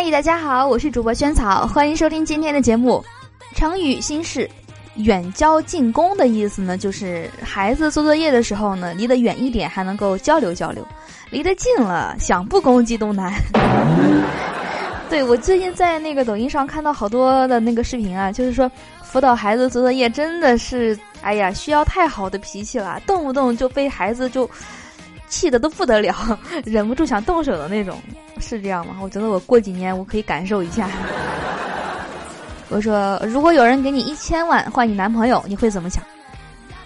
嗨，大家好，我是主播萱草，欢迎收听今天的节目。成语心事“远交近攻”的意思呢，就是孩子做作业的时候呢，离得远一点还能够交流交流，离得近了想不攻击都难。对我最近在那个抖音上看到好多的那个视频啊，就是说辅导孩子做作业真的是，哎呀，需要太好的脾气了，动不动就被孩子就气得都不得了，忍不住想动手的那种，是这样吗？我觉得我过几年我可以感受一下。我说，如果有人给你一千万换你男朋友，你会怎么想？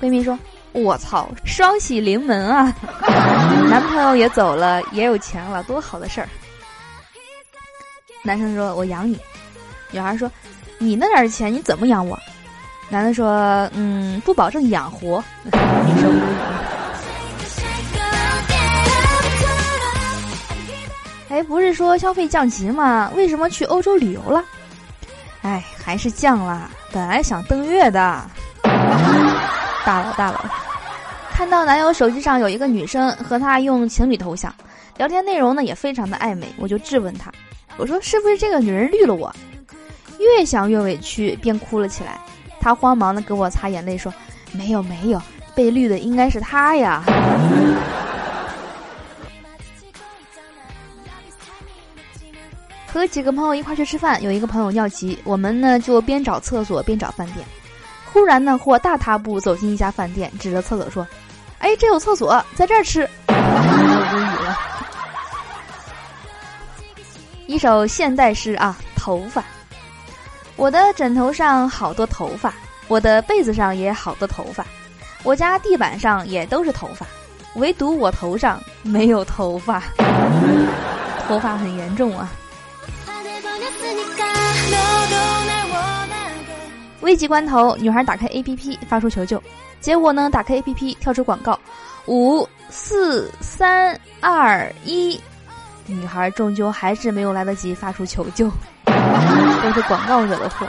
闺蜜说：“我操，双喜临门啊！男朋友也走了，也有钱了，多好的事儿。”男生说：“我养你。”女孩说：“你那点钱你怎么养我？”男的说：“嗯，不保证养活。”你说哎，不是说消费降级吗？为什么去欧洲旅游了？哎，还是降了。本来想登月的。大佬大佬，看到男友手机上有一个女生和他用情侣头像，聊天内容呢也非常的暧昧，我就质问他。我说是不是这个女人绿了我？越想越委屈，便哭了起来。他慌忙的给我擦眼泪，说：“没有没有，被绿的应该是他呀。”和几个朋友一块去吃饭，有一个朋友尿急，我们呢就边找厕所边找饭店。忽然呢，或大踏步走进一家饭店，指着厕所说：“哎，这有厕所，在这儿吃。”无语了。一首现代诗啊，头发。我的枕头上好多头发，我的被子上也好多头发，我家地板上也都是头发，唯独我头上没有头发，头发很严重啊。危急关头，女孩打开 APP 发出求救，结果呢，打开 APP 跳出广告，五四三二一，女孩终究还是没有来得及发出求救，都是广告惹的祸。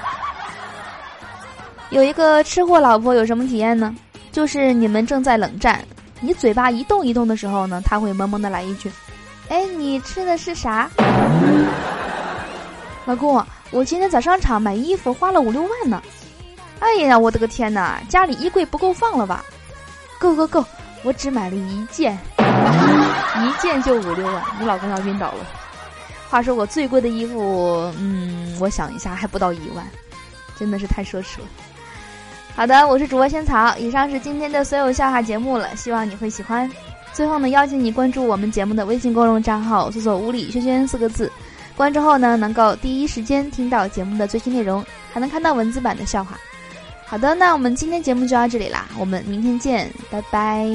有一个吃货老婆有什么体验呢？就是你们正在冷战，你嘴巴一动一动的时候呢，他会萌萌的来一句：“哎，你吃的是啥？”老公，我今天在商场买衣服花了五六万呢。哎呀，我的个天哪！家里衣柜不够放了吧？够够够！我只买了一件，一件就五六万，你老公要晕倒了。话说我最贵的衣服，嗯，我想一下还不到一万，真的是太奢侈了。好的，我是主播仙草，以上是今天的所有笑话节目了，希望你会喜欢。最后呢，邀请你关注我们节目的微信公众账号，搜索“屋里轩轩”四个字，关注后呢，能够第一时间听到节目的最新内容，还能看到文字版的笑话。好的，那我们今天节目就到这里啦，我们明天见，拜拜。